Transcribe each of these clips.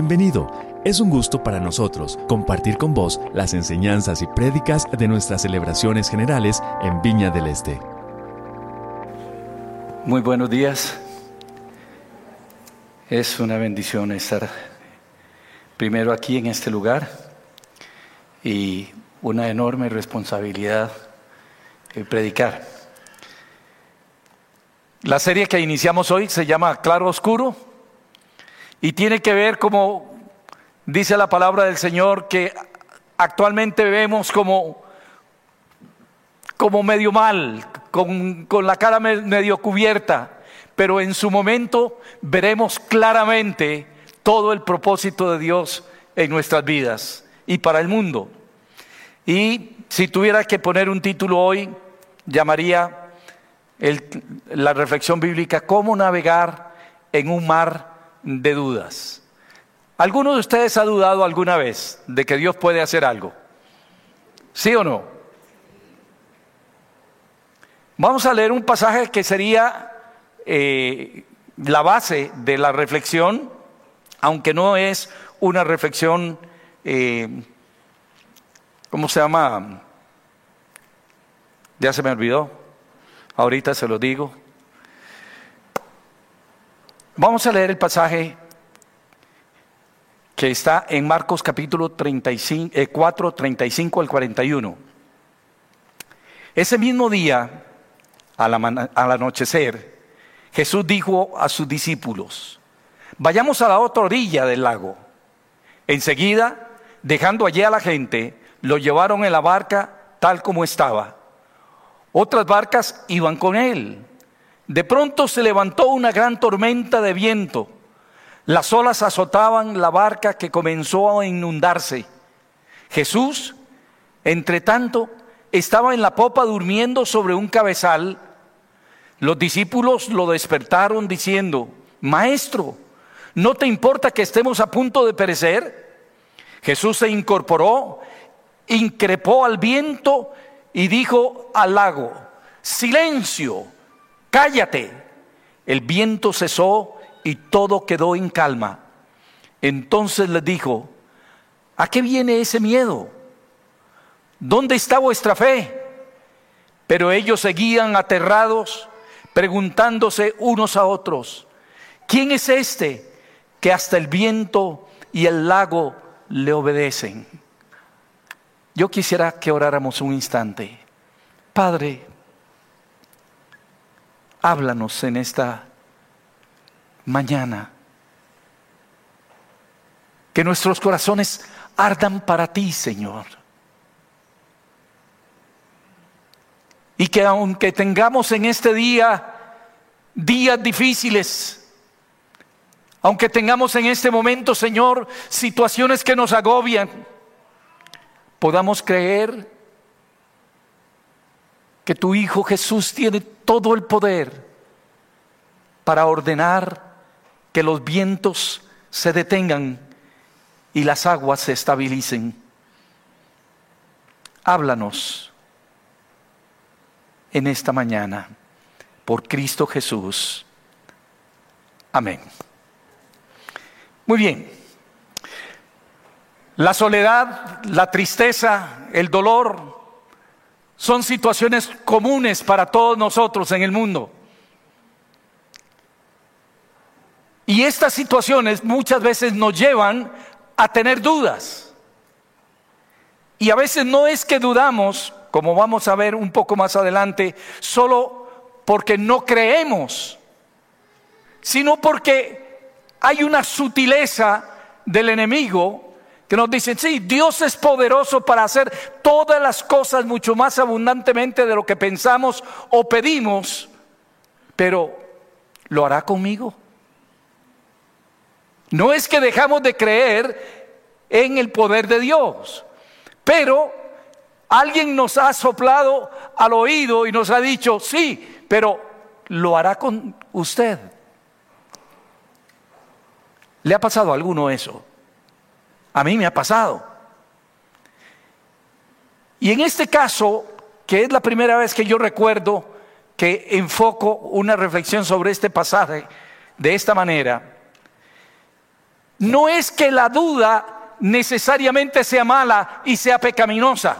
Bienvenido. Es un gusto para nosotros compartir con vos las enseñanzas y prédicas de nuestras celebraciones generales en Viña del Este. Muy buenos días. Es una bendición estar primero aquí en este lugar y una enorme responsabilidad el predicar. La serie que iniciamos hoy se llama Claro Oscuro y tiene que ver como dice la palabra del Señor que actualmente vemos como, como medio mal, con, con la cara medio cubierta, pero en su momento veremos claramente todo el propósito de Dios en nuestras vidas y para el mundo. Y si tuviera que poner un título hoy, llamaría la reflexión bíblica, ¿cómo navegar en un mar de dudas? ¿Alguno de ustedes ha dudado alguna vez de que Dios puede hacer algo? ¿Sí o no? Vamos a leer un pasaje que sería eh, la base de la reflexión, aunque no es una reflexión, eh, ¿cómo se llama? Ya se me olvidó. Ahorita se lo digo. Vamos a leer el pasaje que está en Marcos capítulo 35, 4, 35 al 41. Ese mismo día, al, al anochecer, Jesús dijo a sus discípulos, vayamos a la otra orilla del lago. Enseguida, dejando allí a la gente, lo llevaron en la barca tal como estaba otras barcas iban con él. De pronto se levantó una gran tormenta de viento. Las olas azotaban la barca que comenzó a inundarse. Jesús, entre tanto, estaba en la popa durmiendo sobre un cabezal. Los discípulos lo despertaron diciendo, Maestro, ¿no te importa que estemos a punto de perecer? Jesús se incorporó, increpó al viento y dijo al lago, silencio, cállate. El viento cesó y todo quedó en calma. Entonces les dijo, ¿a qué viene ese miedo? ¿Dónde está vuestra fe? Pero ellos seguían aterrados, preguntándose unos a otros, ¿quién es este que hasta el viento y el lago le obedecen? Yo quisiera que oráramos un instante. Padre, háblanos en esta mañana. Que nuestros corazones ardan para ti, Señor. Y que aunque tengamos en este día días difíciles, aunque tengamos en este momento, Señor, situaciones que nos agobian, podamos creer que tu Hijo Jesús tiene todo el poder para ordenar que los vientos se detengan y las aguas se estabilicen. Háblanos en esta mañana por Cristo Jesús. Amén. Muy bien. La soledad, la tristeza, el dolor son situaciones comunes para todos nosotros en el mundo. Y estas situaciones muchas veces nos llevan a tener dudas. Y a veces no es que dudamos, como vamos a ver un poco más adelante, solo porque no creemos, sino porque hay una sutileza del enemigo que nos dicen, sí, Dios es poderoso para hacer todas las cosas mucho más abundantemente de lo que pensamos o pedimos, pero ¿lo hará conmigo? No es que dejamos de creer en el poder de Dios, pero alguien nos ha soplado al oído y nos ha dicho, sí, pero ¿lo hará con usted? ¿Le ha pasado a alguno eso? A mí me ha pasado. Y en este caso, que es la primera vez que yo recuerdo que enfoco una reflexión sobre este pasaje de esta manera, no es que la duda necesariamente sea mala y sea pecaminosa.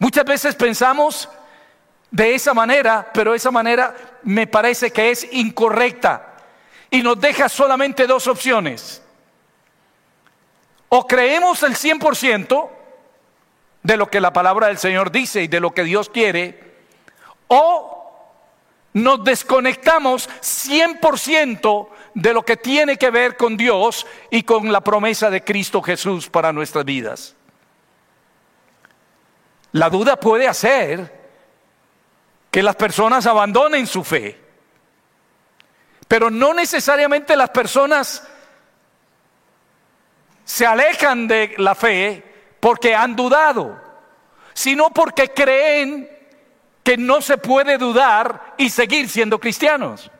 Muchas veces pensamos de esa manera, pero esa manera me parece que es incorrecta y nos deja solamente dos opciones. O creemos el 100% de lo que la palabra del Señor dice y de lo que Dios quiere, o nos desconectamos 100% de lo que tiene que ver con Dios y con la promesa de Cristo Jesús para nuestras vidas. La duda puede hacer que las personas abandonen su fe, pero no necesariamente las personas se alejan de la fe porque han dudado, sino porque creen que no se puede dudar y seguir siendo cristianos.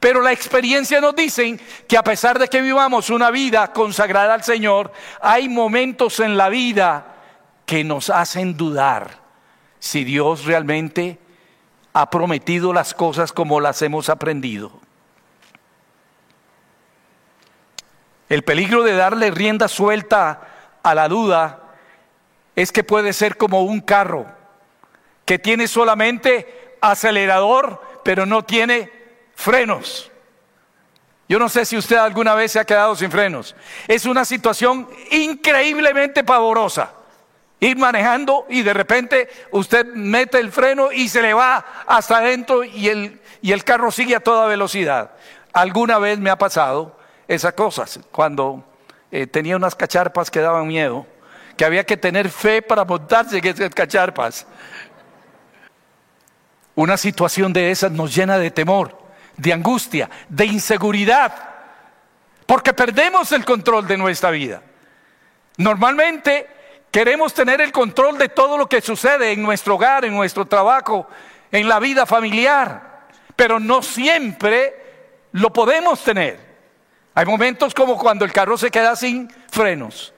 Pero la experiencia nos dice que a pesar de que vivamos una vida consagrada al Señor, hay momentos en la vida que nos hacen dudar si Dios realmente ha prometido las cosas como las hemos aprendido. El peligro de darle rienda suelta a la duda es que puede ser como un carro que tiene solamente acelerador, pero no tiene frenos. Yo no sé si usted alguna vez se ha quedado sin frenos. Es una situación increíblemente pavorosa. Ir manejando y de repente usted mete el freno y se le va hasta adentro y el, y el carro sigue a toda velocidad. Alguna vez me ha pasado esas cosas, cuando eh, tenía unas cacharpas que daban miedo, que había que tener fe para montarse en esas cacharpas. Una situación de esas nos llena de temor, de angustia, de inseguridad, porque perdemos el control de nuestra vida. Normalmente queremos tener el control de todo lo que sucede en nuestro hogar, en nuestro trabajo, en la vida familiar, pero no siempre lo podemos tener. Hay momentos como cuando el carro se queda sin frenos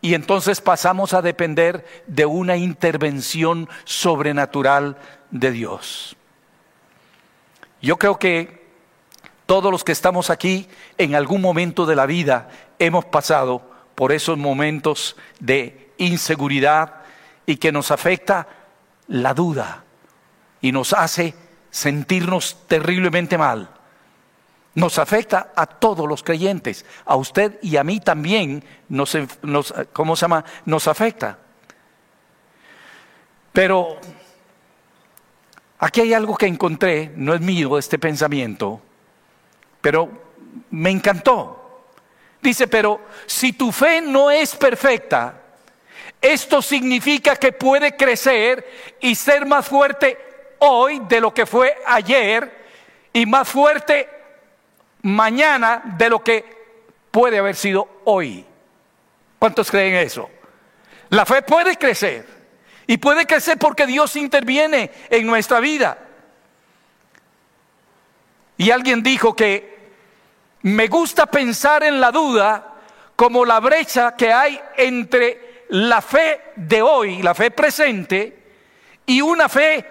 y entonces pasamos a depender de una intervención sobrenatural de Dios. Yo creo que todos los que estamos aquí en algún momento de la vida hemos pasado por esos momentos de inseguridad y que nos afecta la duda y nos hace sentirnos terriblemente mal. Nos afecta a todos los creyentes, a usted y a mí también nos, ¿cómo se llama? Nos afecta. Pero aquí hay algo que encontré, no es mío este pensamiento, pero me encantó. Dice, pero si tu fe no es perfecta, esto significa que puede crecer y ser más fuerte hoy de lo que fue ayer y más fuerte mañana de lo que puede haber sido hoy. ¿Cuántos creen eso? La fe puede crecer. Y puede crecer porque Dios interviene en nuestra vida. Y alguien dijo que me gusta pensar en la duda como la brecha que hay entre la fe de hoy, la fe presente, y una fe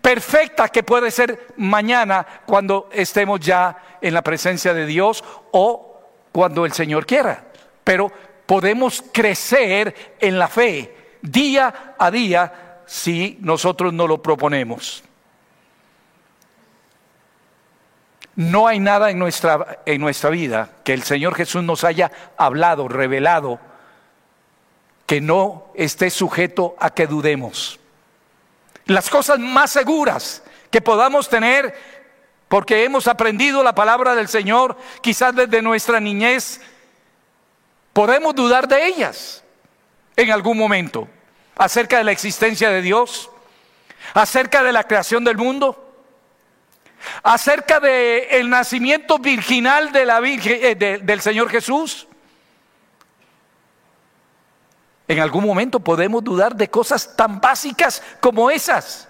perfecta que puede ser mañana cuando estemos ya en la presencia de Dios o cuando el Señor quiera. Pero podemos crecer en la fe día a día si nosotros no lo proponemos. No hay nada en nuestra, en nuestra vida que el Señor Jesús nos haya hablado, revelado, que no esté sujeto a que dudemos. Las cosas más seguras que podamos tener porque hemos aprendido la palabra del Señor quizás desde nuestra niñez, podemos dudar de ellas en algún momento, acerca de la existencia de Dios, acerca de la creación del mundo, acerca del el nacimiento virginal de la Virgen, eh, del Señor Jesús. En algún momento podemos dudar de cosas tan básicas como esas.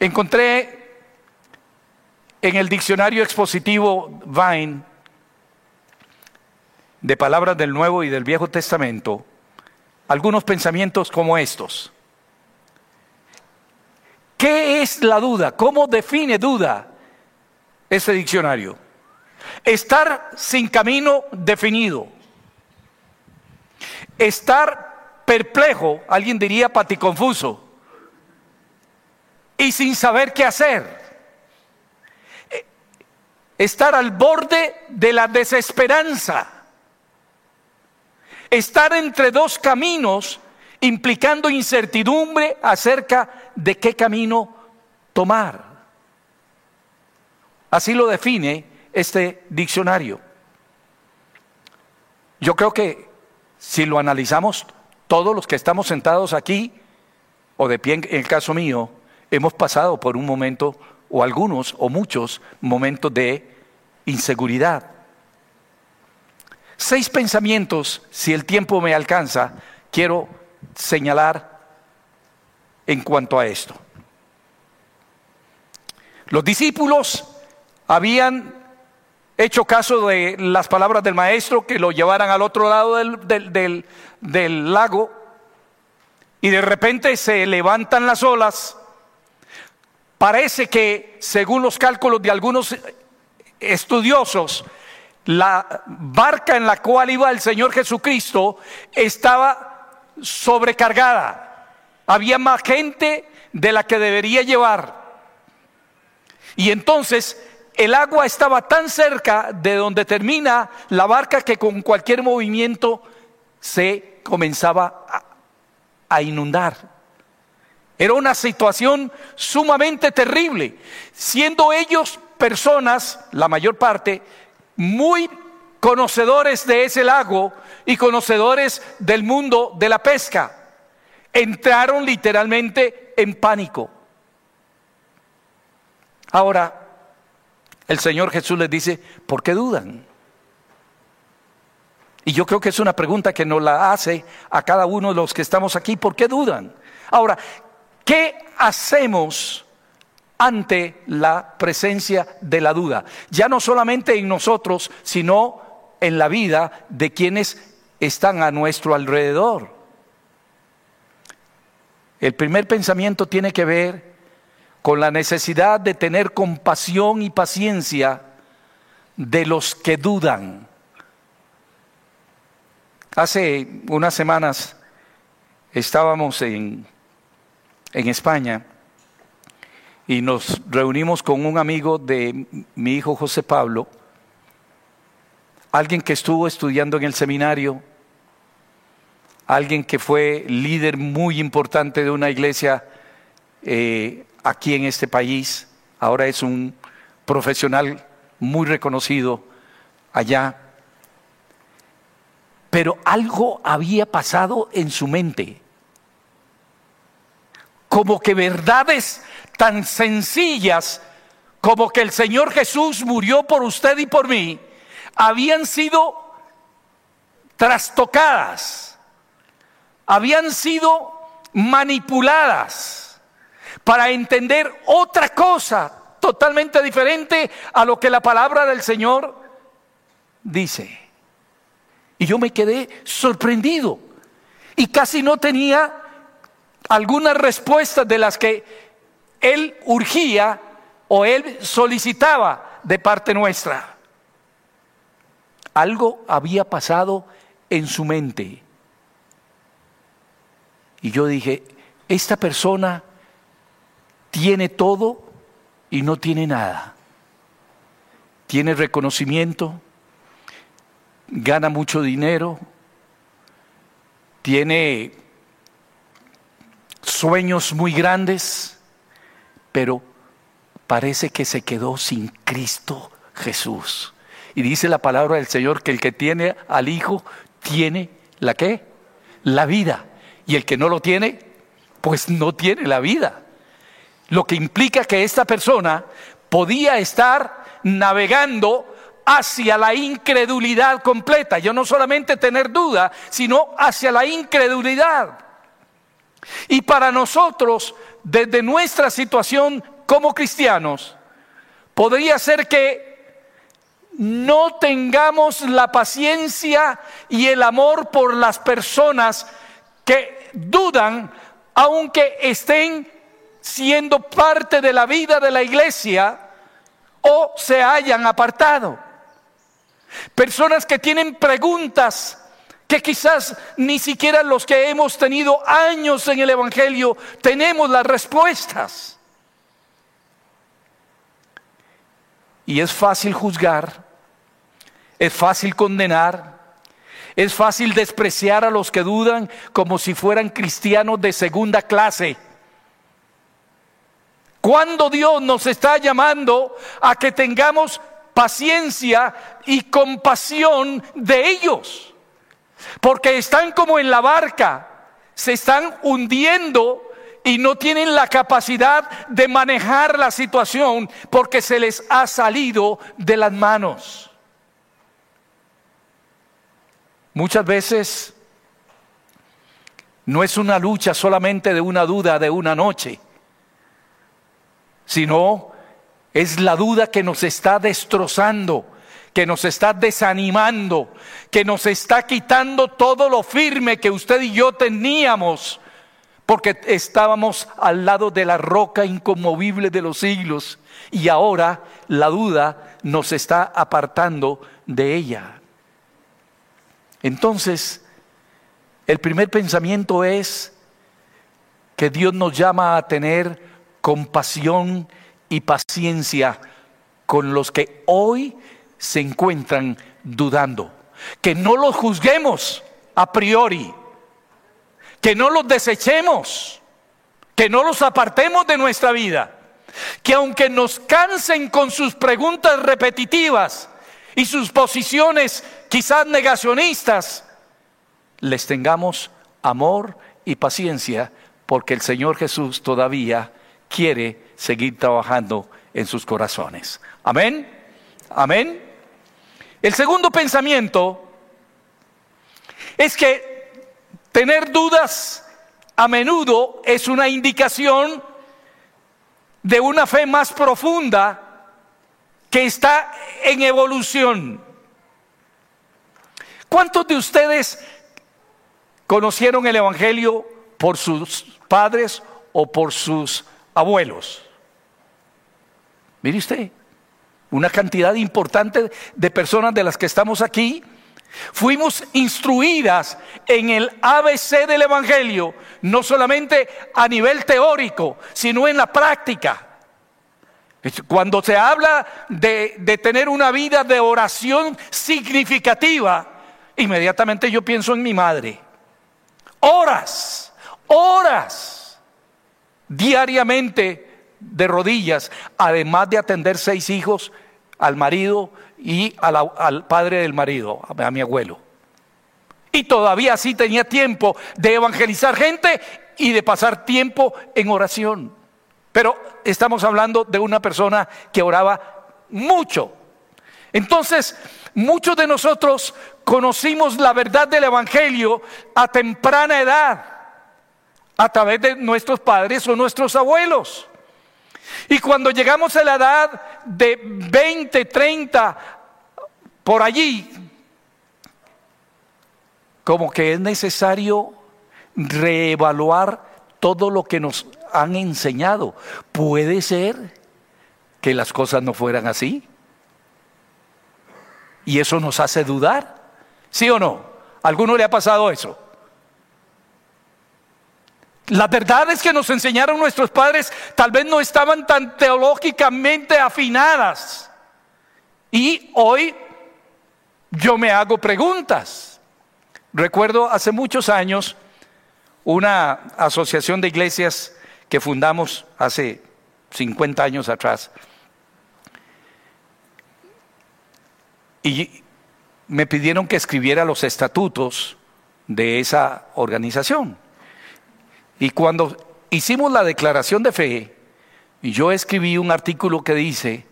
Encontré en el diccionario expositivo Vine de palabras del Nuevo y del Viejo Testamento algunos pensamientos como estos. ¿Qué es la duda? ¿Cómo define duda este diccionario. Estar sin camino definido. Estar perplejo, alguien diría paticonfuso. Y sin saber qué hacer. Estar al borde de la desesperanza. Estar entre dos caminos implicando incertidumbre acerca de qué camino tomar. Así lo define este diccionario. Yo creo que si lo analizamos, todos los que estamos sentados aquí, o de pie en el caso mío, hemos pasado por un momento, o algunos, o muchos momentos de inseguridad. Seis pensamientos, si el tiempo me alcanza, quiero señalar en cuanto a esto. Los discípulos habían hecho caso de las palabras del maestro que lo llevaran al otro lado del, del lago y de repente se levantan las olas. Parece que, según los cálculos de algunos estudiosos, la barca en la cual iba el Señor Jesucristo estaba sobrecargada. Había más gente de la que debería llevar. Y entonces el agua estaba tan cerca de donde termina la barca que con cualquier movimiento se comenzaba a, inundar. Era una situación sumamente terrible, siendo ellos personas, la mayor parte, muy conocedores de ese lago y conocedores del mundo de la pesca. Entraron literalmente en pánico. Ahora, el Señor Jesús les dice, ¿por qué dudan? Y yo creo que es una pregunta que nos la hace a cada uno de los que estamos aquí, ¿por qué dudan? Ahora, ¿qué hacemos ante la presencia de la duda? Ya no solamente en nosotros, sino en la vida de quienes están a nuestro alrededor. El primer pensamiento tiene que ver con la necesidad de tener compasión y paciencia de los que dudan. Hace unas semanas estábamos en, en España y nos reunimos con un amigo de mi hijo José Pablo, alguien que estuvo estudiando en el seminario, alguien que fue líder muy importante de una iglesia eh, aquí en este país, ahora es un profesional muy reconocido allá. Pero algo había pasado en su mente. Como que verdades tan sencillas como que el Señor Jesús murió por usted y por mí, habían sido trastocadas, habían sido manipuladas para entender otra cosa totalmente diferente a lo que la palabra del Señor dice. Y yo me quedé sorprendido y casi no tenía algunas respuestas de las que él urgía o él solicitaba de parte nuestra. Algo había pasado en su mente. Y yo dije, esta persona tiene todo y no tiene nada. Tiene reconocimiento, gana mucho dinero, tiene sueños muy grandes, pero parece que se quedó sin Cristo Jesús. Y dice la palabra del Señor que el que tiene al Hijo tiene la qué? La vida. Y el que no lo tiene, pues no tiene la vida. Lo que implica que esta persona podía estar navegando hacia la incredulidad completa. Yo no solamente tener duda, sino hacia la incredulidad. Y para nosotros, desde nuestra situación como cristianos, podría ser que no tengamos la paciencia y el amor por las personas que dudan, aunque estén siendo parte de la vida de la iglesia o se hayan apartado. Personas que tienen preguntas que quizás ni siquiera los que hemos tenido años en el Evangelio tenemos las respuestas. Y es fácil juzgar, es fácil condenar, es fácil despreciar a los que dudan como si fueran cristianos de segunda clase. Cuando Dios nos está llamando a que tengamos paciencia y compasión de ellos. Porque están como en la barca, se están hundiendo y no tienen la capacidad de manejar la situación porque se les ha salido de las manos. Muchas veces no es una lucha solamente de una duda de una noche, sino es la duda que nos está destrozando, que nos está desanimando, que nos está quitando todo lo firme que usted y yo teníamos, porque estábamos al lado de la roca inconmovible de los siglos y ahora la duda nos está apartando de ella. Entonces, el primer pensamiento es que Dios nos llama a tener compasión y paciencia con los que hoy se encuentran dudando. Que no los juzguemos a priori, que no los desechemos, que no los apartemos de nuestra vida, que aunque nos cansen con sus preguntas repetitivas y sus posiciones quizás negacionistas, les tengamos amor y paciencia porque el Señor Jesús todavía quiere seguir trabajando en sus corazones. Amén. Amén. El segundo pensamiento es que tener dudas a menudo es una indicación de una fe más profunda que está en evolución. ¿Cuántos de ustedes conocieron el Evangelio por sus padres o por sus abuelos? Mire usted, una cantidad importante de personas de las que estamos aquí fuimos instruidas en el ABC del Evangelio, no solamente a nivel teórico, sino en la práctica. Cuando se habla de, de tener una vida de oración significativa, inmediatamente yo pienso en mi madre. Horas, horas, diariamente de rodillas, además de atender seis hijos al marido y al padre del marido, a, mi abuelo. Y todavía así tenía tiempo de evangelizar gente y de pasar tiempo en oración. Pero estamos hablando de una persona que oraba mucho. Entonces, muchos de nosotros conocimos la verdad del Evangelio a temprana edad, a través de nuestros padres o nuestros abuelos. Y cuando llegamos a la edad de 20, 30, por allí, como que es necesario reevaluar todo lo que nos han enseñado. Puede ser que las cosas no fueran así. Y eso nos hace dudar. ¿Sí o no? ¿A alguno le ha pasado eso? Las verdades que nos enseñaron nuestros padres tal vez no estaban tan teológicamente afinadas. Y hoy yo me hago preguntas. Recuerdo hace muchos años una asociación de iglesias que fundamos hace 50 años atrás. Y me pidieron que escribiera los estatutos de esa organización. Y cuando hicimos la declaración de fe, y yo escribí un artículo que dice,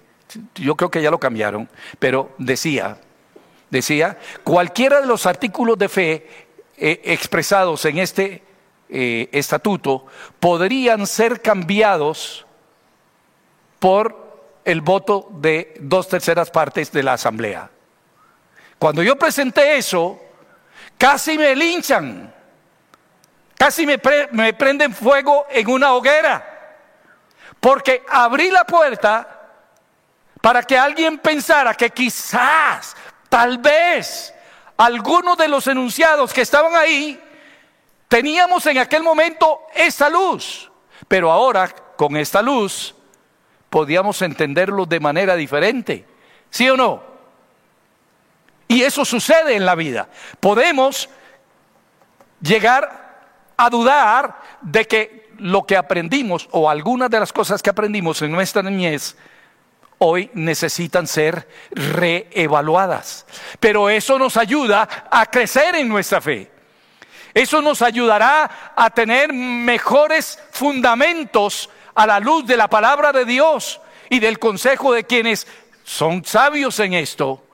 yo creo que ya lo cambiaron, pero decía, decía, cualquiera de los artículos de fe eh, expresados en este eh, estatuto podrían ser cambiados por el voto de dos terceras partes de la asamblea. Cuando yo presenté eso, casi me linchan. Casi me, prenden fuego en una hoguera. Porque abrí la puerta para que alguien pensara que quizás, tal vez, algunos de los enunciados que estaban ahí, teníamos en aquel momento esa luz, pero ahora con esta luz podíamos entenderlo de manera diferente. ¿Sí o no? Y eso sucede en la vida. Podemos llegar a dudar de que lo que aprendimos o algunas de las cosas que aprendimos en nuestra niñez hoy necesitan ser reevaluadas. Pero eso nos ayuda a crecer en nuestra fe. Eso nos ayudará a tener mejores fundamentos a la luz de la palabra de Dios y del consejo de quienes son sabios en esto,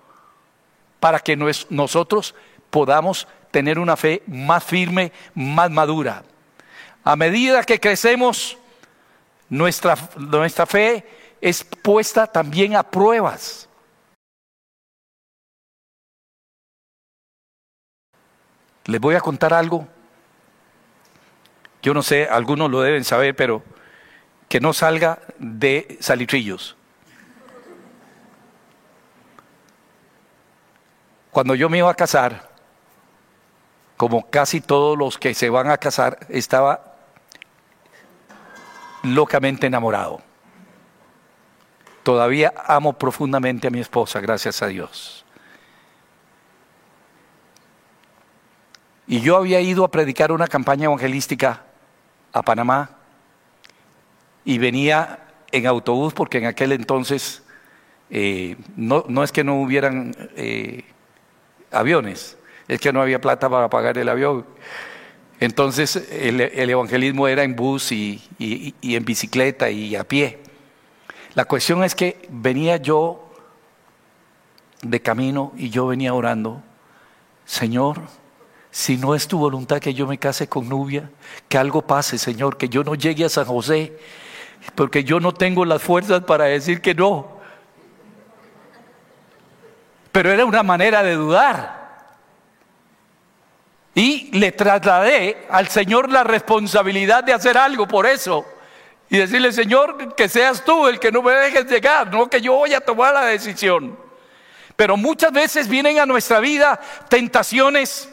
para que nosotros podamos tener una fe más firme, más madura. A medida que crecemos, nuestra, nuestra fe es puesta también a pruebas. Les voy a contar algo. Yo no sé, algunos lo deben saber, pero que no salga de salitrillos. Cuando yo me iba a casar, como casi todos los que se van a casar, estaba locamente enamorado. Todavía amo profundamente a mi esposa, gracias a Dios. Y yo había ido a predicar una campaña evangelística a Panamá y venía en autobús porque en aquel entonces eh, no, no, es que no hubieran eh, aviones, es que no había plata para pagar el avión. Entonces el, evangelismo era en bus y, en bicicleta y a pie. La cuestión es que venía yo de camino y yo venía orando, Señor, si no es tu voluntad que yo me case con Nubia, que algo pase, Señor, que yo no llegue a San José, porque yo no tengo las fuerzas para decir que no. Pero era una manera de dudar. Le trasladé al Señor la responsabilidad de hacer algo por eso. Y decirle, Señor, que seas tú el que no me dejes llegar, no que yo voy a tomar la decisión. Pero muchas veces vienen a nuestra vida tentaciones,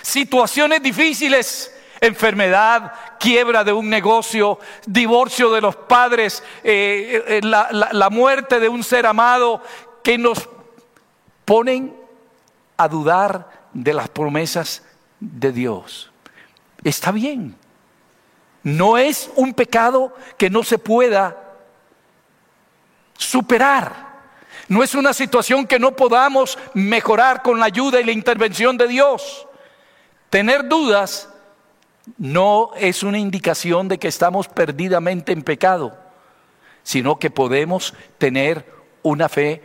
situaciones difíciles, enfermedad, quiebra de un negocio, divorcio de los padres, eh, eh, la muerte de un ser amado, que nos ponen a dudar de las promesas de Dios. Está bien. No es un pecado que no se pueda superar. No es una situación que no podamos mejorar con la ayuda y la intervención de Dios. Tener dudas no es una indicación de que estamos perdidamente en pecado, sino que podemos tener una fe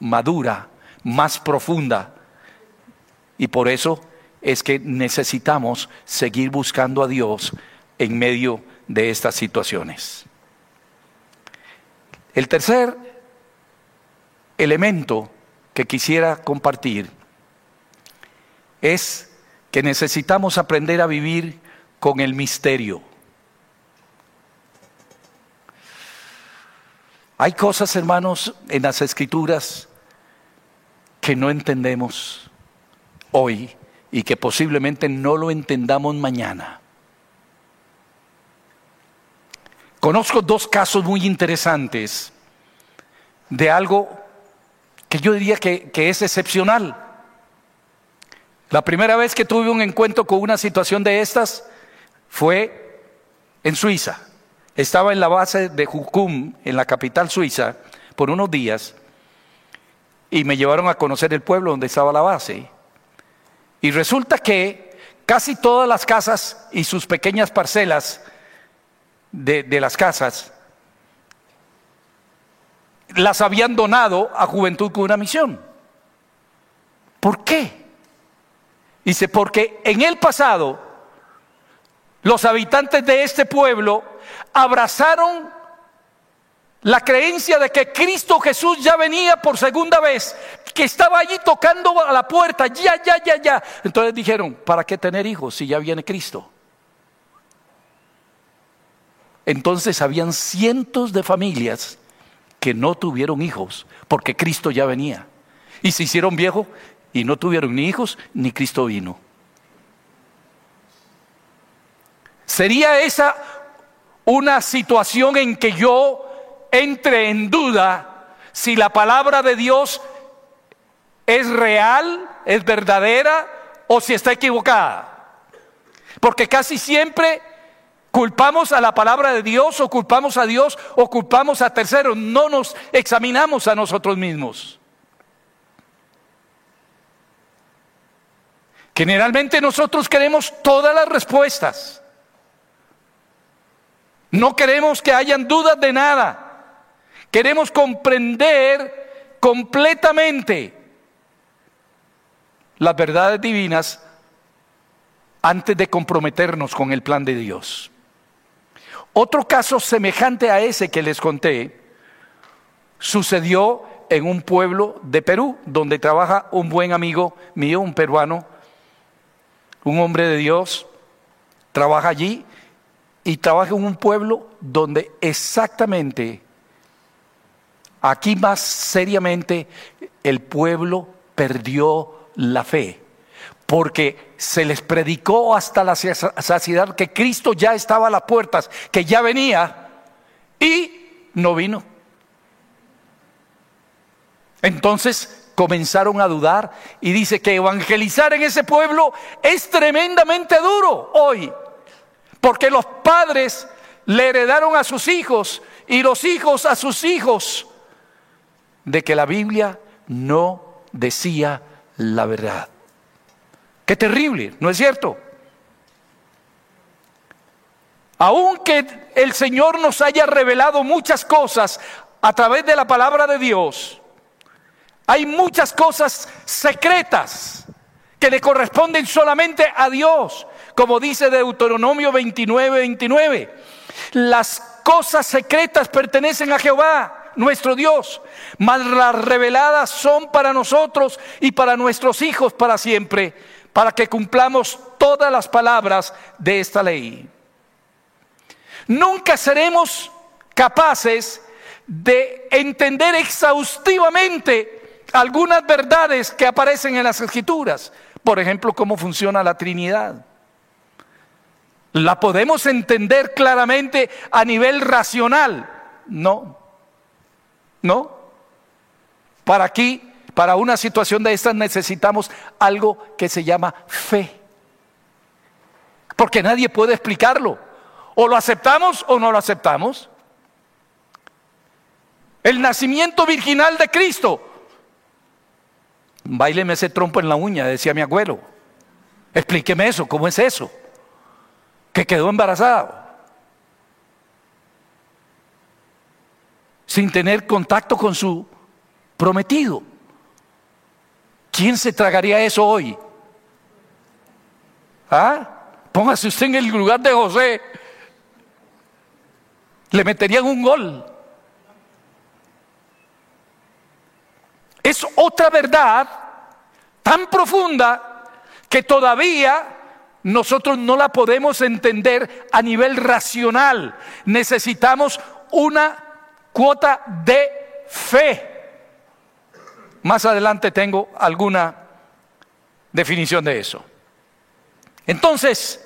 madura, más profunda. Y por eso es que necesitamos seguir buscando a Dios en medio de estas situaciones. El tercer elemento que quisiera compartir es que necesitamos aprender a vivir con el misterio. Hay cosas, hermanos, en las escrituras que no entendemos hoy y que posiblemente no lo entendamos mañana. Conozco dos casos muy interesantes de algo que yo diría que, es excepcional. La primera vez que tuve un encuentro con una situación de estas fue en Suiza. Estaba en la base de Jukum, en la capital suiza, por unos días, y me llevaron a conocer el pueblo donde estaba la base. Y resulta que casi todas las casas y sus pequeñas parcelas de, las casas las habían donado a Juventud con una misión. ¿Por qué? Dice, porque en el pasado los habitantes de este pueblo abrazaron la creencia de que Cristo Jesús ya venía por segunda vez, que estaba allí tocando a la puerta, ya, ya, ya, ya. Entonces dijeron, ¿para qué tener hijos si ya viene Cristo? Entonces habían cientos de familias que no tuvieron hijos, porque Cristo ya venía. Y se hicieron viejos y no tuvieron ni hijos, ni Cristo vino. ¿Sería esa una situación en que yo entre en duda si la palabra de Dios es real, es verdadera o si está equivocada? Porque casi siempre culpamos a la palabra de Dios o culpamos a Dios o culpamos a terceros, no nos examinamos a nosotros mismos. Generalmente nosotros queremos todas las respuestas. No queremos que hayan dudas de nada. Queremos comprender completamente las verdades divinas antes de comprometernos con el plan de Dios. Otro caso semejante a ese que les conté sucedió en un pueblo de Perú, donde trabaja un buen amigo mío, un peruano, un hombre de Dios, trabaja allí y trabaja en un pueblo donde exactamente, aquí más seriamente, el pueblo perdió la fe, porque se les predicó hasta la saciedad que Cristo ya estaba a las puertas, que ya venía y no vino. Entonces comenzaron a dudar y dice que evangelizar en ese pueblo es tremendamente duro hoy. Porque los padres le heredaron a sus hijos y los hijos a sus hijos de que la Biblia no decía la verdad. Qué terrible, ¿no es cierto? Aunque el Señor nos haya revelado muchas cosas a través de la palabra de Dios, hay muchas cosas secretas que le corresponden solamente a Dios como dice Deuteronomio 29, 29. Las cosas secretas pertenecen a Jehová, nuestro Dios, mas las reveladas son para nosotros y para nuestros hijos para siempre, para que cumplamos todas las palabras de esta ley. Nunca seremos capaces de entender exhaustivamente algunas verdades que aparecen en las escrituras. Por ejemplo, cómo funciona la Trinidad. ¿La podemos entender claramente a nivel racional? No. No. Para aquí, para una situación de estas necesitamos algo que se llama fe. Porque nadie puede explicarlo. O lo aceptamos o no lo aceptamos. El nacimiento virginal de Cristo. Baileme ese trompo en la uña, decía mi abuelo. Explíqueme eso, ¿cómo es eso? que quedó embarazado. Sin tener contacto con su prometido. ¿Quién se tragaría eso hoy? ¿Ah? Póngase usted en el lugar de José. Le meterían un gol. Es otra verdad tan profunda que todavía nosotros no la podemos entender a nivel racional. Necesitamos una cuota de fe. Más adelante tengo alguna definición de eso. Entonces,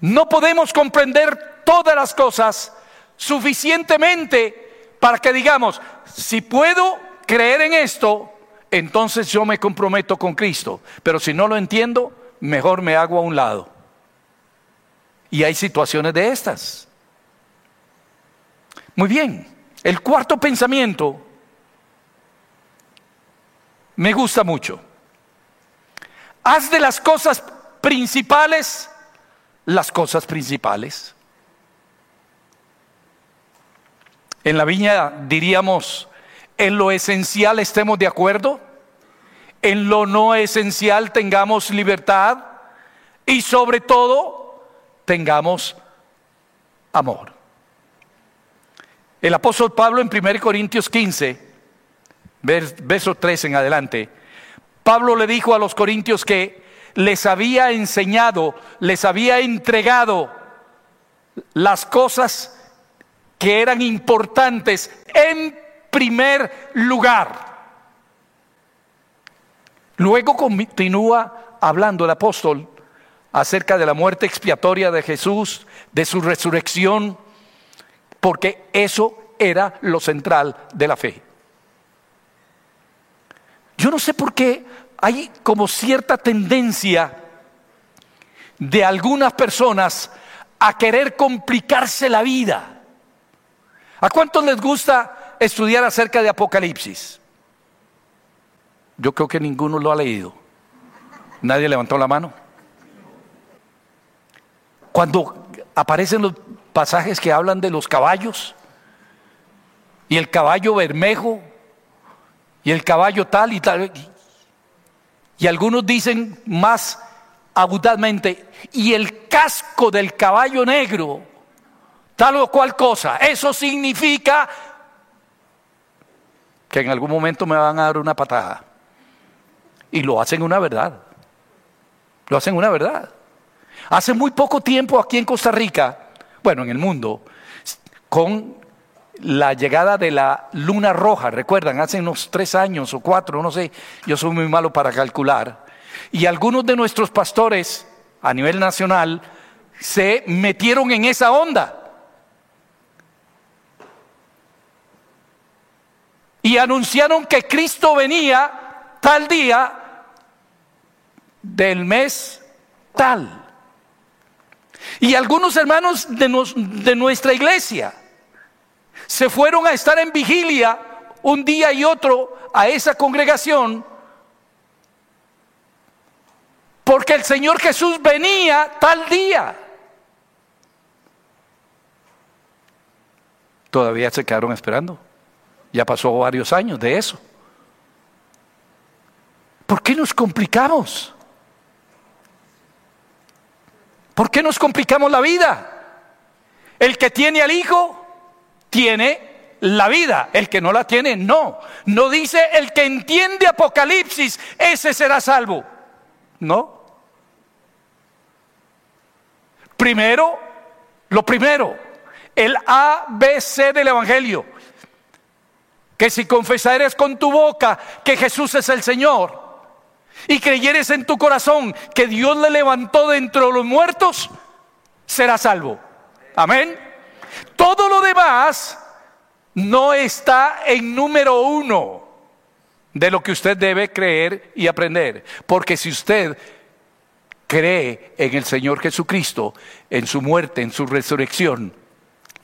no podemos comprender todas las cosas suficientemente para que digamos, si puedo creer en esto, entonces yo me comprometo con Cristo. Pero si no lo entiendo, mejor me hago a un lado. Y hay situaciones de estas. Muy bien, el cuarto pensamiento me gusta mucho. Haz de las cosas principales las cosas principales. En la viña diríamos, en lo esencial estemos de acuerdo, en lo no esencial tengamos libertad y sobre todo tengamos amor. El apóstol Pablo en 1 Corintios 15, verso 3 en adelante, Pablo le dijo a los corintios que les había enseñado, les había entregado las cosas que eran importantes en primer lugar. Luego continúa hablando el apóstol acerca de la muerte expiatoria de Jesús, de su resurrección, porque eso era lo central de la fe. Yo no sé por qué hay como cierta tendencia de algunas personas a querer complicarse la vida. ¿A cuántos les gusta estudiar acerca de Apocalipsis? Yo creo que ninguno lo ha leído. Nadie levantó la mano. Cuando aparecen los pasajes que hablan de los caballos y el caballo bermejo y el caballo tal y tal, y algunos dicen más agudamente, y el casco del caballo negro, tal o cual cosa, eso significa que en algún momento me van a dar una patada. Y lo hacen una verdad. Lo hacen una verdad. Hace muy poco tiempo aquí en Costa Rica, bueno, en el mundo, con la llegada de la luna roja, recuerdan, hace unos tres años o cuatro, no sé, yo soy muy malo para calcular, y algunos de nuestros pastores a nivel nacional se metieron en esa onda. Y anunciaron que Cristo venía tal día del mes tal. Y algunos hermanos de, nuestra iglesia se fueron a estar en vigilia un día y otro a esa congregación porque el Señor Jesús venía tal día. Todavía se quedaron esperando. Ya pasó varios años de eso. ¿Por qué nos complicamos? ¿Por qué nos complicamos la vida? El que tiene al Hijo tiene la vida, el que no la tiene no. No dice el que entiende Apocalipsis, ese será salvo. No. Primero, lo primero, el ABC del Evangelio. Que si confesares con tu boca que Jesús es el Señor y creyeres en tu corazón que Dios le levantó dentro de los muertos, serás salvo. Amén. Todo lo demás no está en número uno de lo que usted debe creer y aprender. Porque si usted cree en el Señor Jesucristo, en su muerte, en su resurrección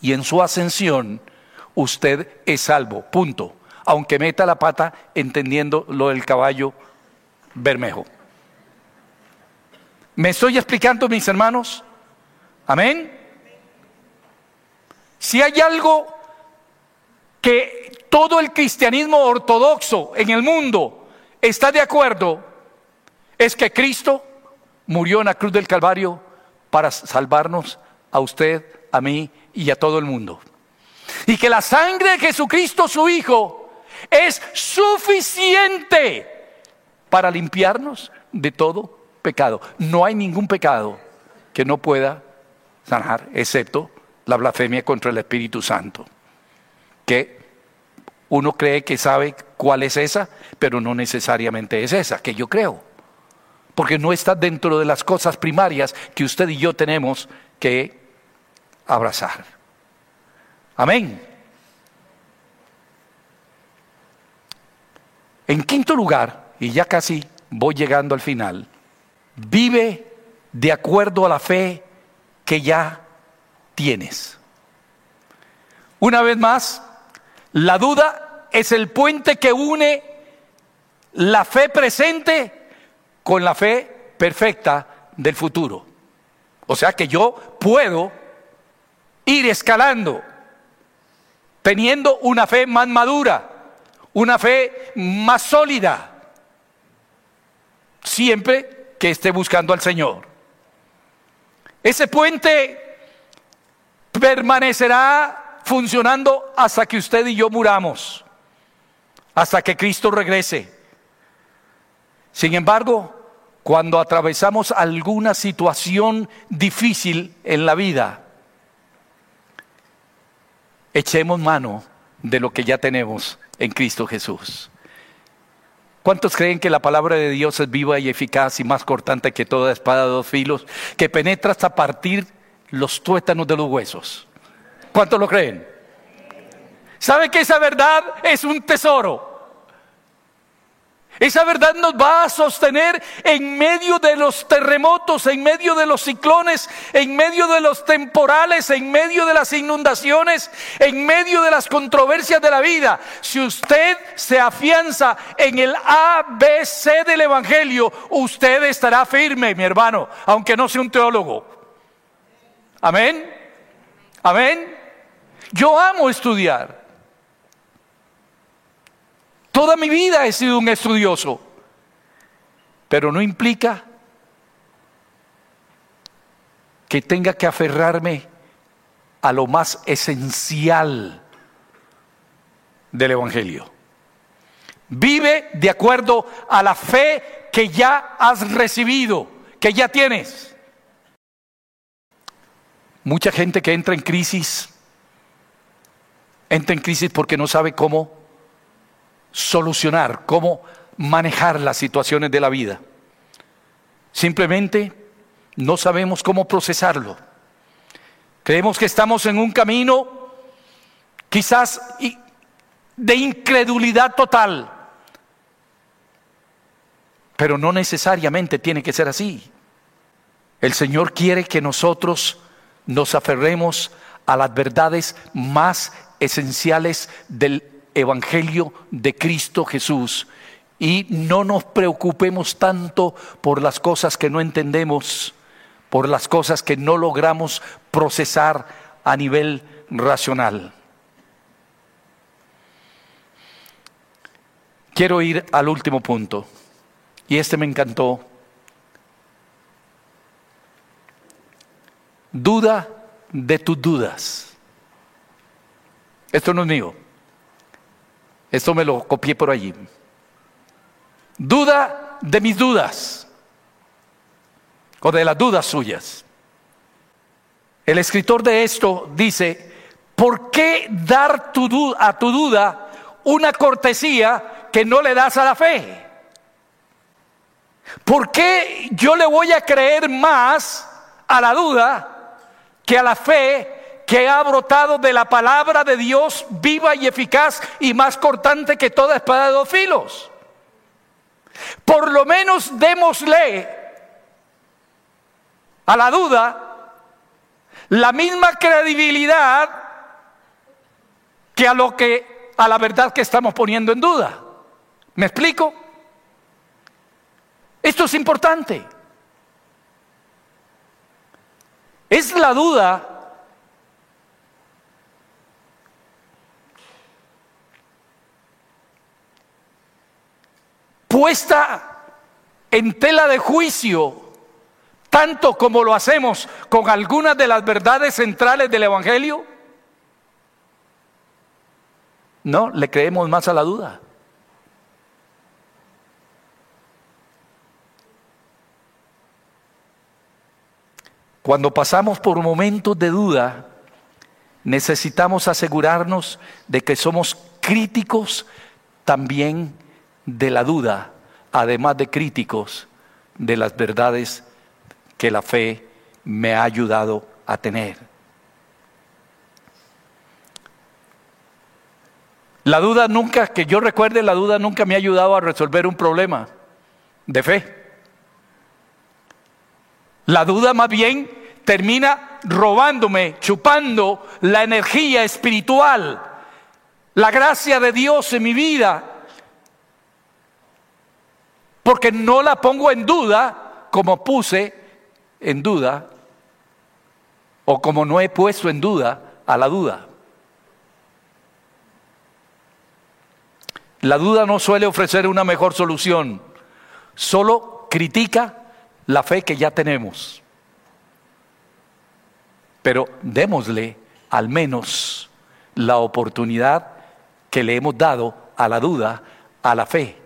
y en su ascensión, usted es salvo. Punto. Aunque meta la pata entendiendo lo del caballo Bermejo. ¿Me estoy explicando, mis hermanos? Amén. Si hay algo que todo el cristianismo ortodoxo en el mundo está de acuerdo, es que Cristo murió en la cruz del Calvario para salvarnos a usted, a mí y a todo el mundo. Y que la sangre de Jesucristo, su Hijo, es suficiente para limpiarnos de todo pecado. No hay ningún pecado que no pueda sanar, excepto la blasfemia contra el Espíritu Santo, que uno cree que sabe cuál es esa, pero no necesariamente es esa, que yo creo, porque no está dentro de las cosas primarias que usted y yo tenemos que abrazar. Amén. En quinto lugar, y ya casi voy llegando al final, vive de acuerdo a la fe que ya tienes. Una vez más, la duda es el puente que une la fe presente con la fe perfecta del futuro. O sea que yo puedo ir escalando, teniendo una fe más madura, una fe más sólida siempre que esté buscando al Señor. Ese puente permanecerá funcionando hasta que usted y yo muramos, hasta que Cristo regrese. Sin embargo, cuando atravesamos alguna situación difícil en la vida, echemos mano de lo que ya tenemos en Cristo Jesús. ¿Cuántos creen que la palabra de Dios es viva y eficaz y más cortante que toda espada de dos filos, que penetra hasta partir los tuétanos de los huesos? ¿Cuántos lo creen? ¿Sabe que esa verdad es un tesoro? Esa verdad nos va a sostener en medio de los terremotos, en medio de los ciclones, en medio de los temporales, en medio de las inundaciones, en medio de las controversias de la vida. Si usted se afianza en el ABC del Evangelio, usted estará firme, mi hermano, aunque no sea un teólogo. Amén. Amén. Yo amo estudiar. Toda mi vida he sido un estudioso, pero no implica que tenga que aferrarme a lo más esencial del Evangelio. Vive de acuerdo a la fe que ya has recibido, que ya tienes. Mucha gente que entra en crisis, entra en crisis porque no sabe cómo solucionar, cómo manejar las situaciones de la vida. Simplemente no sabemos cómo procesarlo. Creemos que estamos en un camino quizás de incredulidad total, pero no necesariamente tiene que ser así. El Señor quiere que nosotros nos aferremos a las verdades más esenciales del Evangelio de Cristo Jesús y no nos preocupemos tanto por las cosas que no entendemos, por las cosas que no logramos procesar a nivel racional. Quiero ir al último punto, y este me encantó. Duda de tus dudas. Esto no es mío. Esto me lo copié por allí. Duda de mis dudas o de las dudas suyas. El escritor de esto dice, ¿por qué dar a tu duda una cortesía que no le das a la fe? ¿Por qué yo le voy a creer más a la duda que a la fe que ha brotado de la palabra de Dios viva y eficaz y más cortante que toda espada de dos filos. Por lo menos démosle a la duda la misma credibilidad que a lo que a la verdad que estamos poniendo en duda. ¿Me explico? Esto es importante. Es la duda puesta en tela de juicio, tanto como lo hacemos con algunas de las verdades centrales del Evangelio? No, le creemos más a la duda. Cuando pasamos por momentos de duda, necesitamos asegurarnos de que somos críticos también de la duda, además de críticos de las verdades que la fe me ha ayudado a tener. La duda nunca, que yo recuerde, la duda nunca me ha ayudado a resolver un problema de fe. La duda más bien termina robándome, chupando la energía espiritual, la gracia de Dios en mi vida, porque no la pongo en duda como puse en duda o como no he puesto en duda a la duda. La duda no suele ofrecer una mejor solución, solo critica la fe que ya tenemos. Pero démosle al menos la oportunidad que le hemos dado a la duda, a la fe.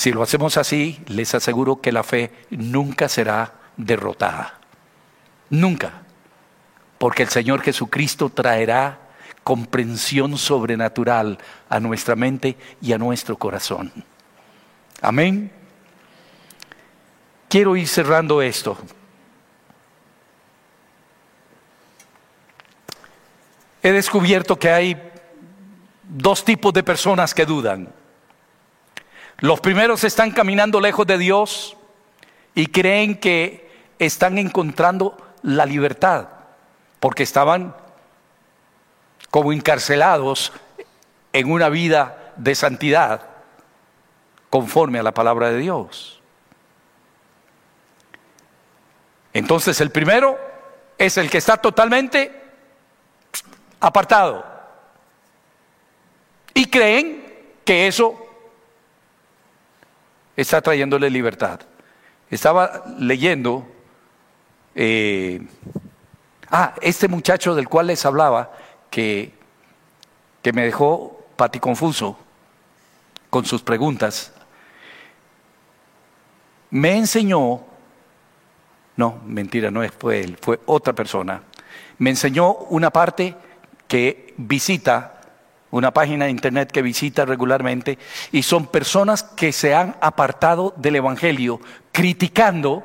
Si lo hacemos así, les aseguro que la fe nunca será derrotada. Nunca. Porque el Señor Jesucristo traerá comprensión sobrenatural a nuestra mente y a nuestro corazón. Amén. Quiero ir cerrando esto. He descubierto que hay dos tipos de personas que dudan. Los primeros están caminando lejos de Dios y creen que están encontrando la libertad, porque estaban como encarcelados en una vida de santidad conforme a la palabra de Dios. Entonces el primero es el que está totalmente apartado y creen que eso está trayéndole libertad. Estaba leyendo, eh, ah, este muchacho del cual les hablaba, que, que me dejó paticonfuso con sus preguntas, me enseñó, no, mentira, no fue él, fue otra persona, me enseñó una parte que visita una página de internet que visita regularmente, y son personas que se han apartado del Evangelio, criticando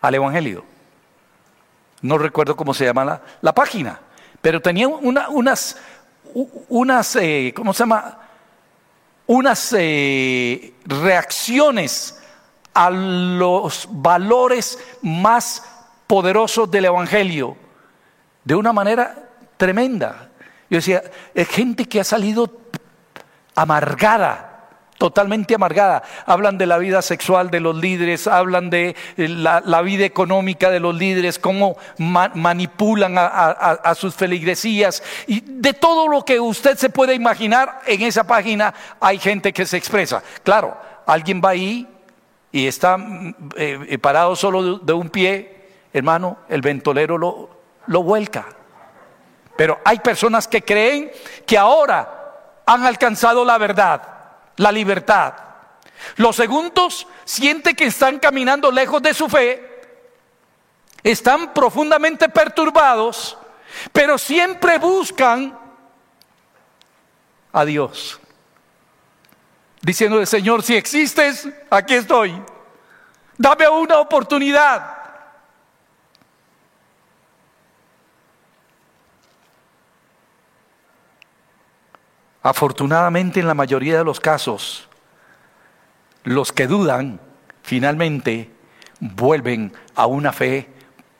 al Evangelio. No recuerdo cómo se llama la, página, pero tenía unas, unas eh, ¿cómo se llama? Unas eh, reacciones a los valores más poderosos del Evangelio de una manera tremenda. Yo decía, es gente que ha salido amargada, totalmente amargada. Hablan de la vida sexual de los líderes, hablan de eh, la, vida económica de los líderes, cómo manipulan a, sus feligresías y de todo lo que usted se puede imaginar en esa página hay gente que se expresa. Claro, alguien va ahí y está mm, eh, eh, parado solo de, un pie, hermano, el ventolero lo, lo vuelca. Pero hay personas que creen que ahora han alcanzado la verdad, la libertad. Los segundos sienten que están caminando lejos de su fe, están profundamente perturbados, pero siempre buscan a Dios. Diciendo, Señor, si existes, aquí estoy. Dame una oportunidad. Afortunadamente en la mayoría de los casos, los que dudan finalmente vuelven a una fe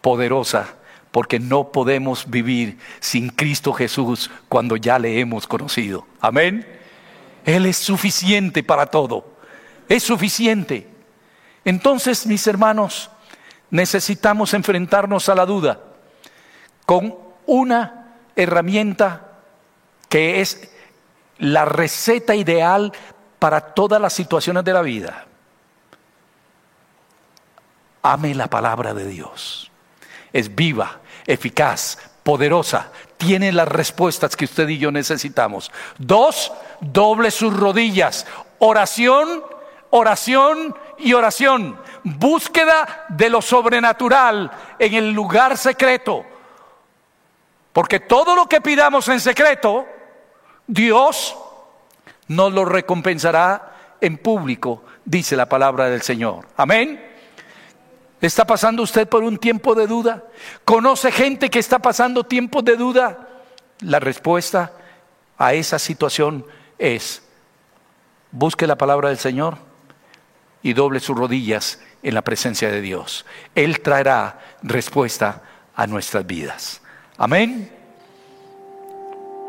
poderosa, porque no podemos vivir sin Cristo Jesús cuando ya le hemos conocido. Amén. Él es suficiente para todo. Es suficiente. Entonces, mis hermanos, necesitamos enfrentarnos a la duda con una herramienta que es la receta ideal para todas las situaciones de la vida. Ame la palabra de Dios. Es viva, eficaz, poderosa. Tiene las respuestas que usted y yo necesitamos. Dos, doble sus rodillas. Oración, oración y oración. Búsqueda de lo sobrenatural en el lugar secreto. Porque todo lo que pidamos en secreto, Dios nos lo recompensará en público, dice la palabra del Señor. Amén. ¿Está pasando usted por un tiempo de duda? ¿Conoce gente que está pasando tiempos de duda? La respuesta a esa situación es, busque la palabra del Señor y doble sus rodillas en la presencia de Dios. Él traerá respuesta a nuestras vidas. Amén.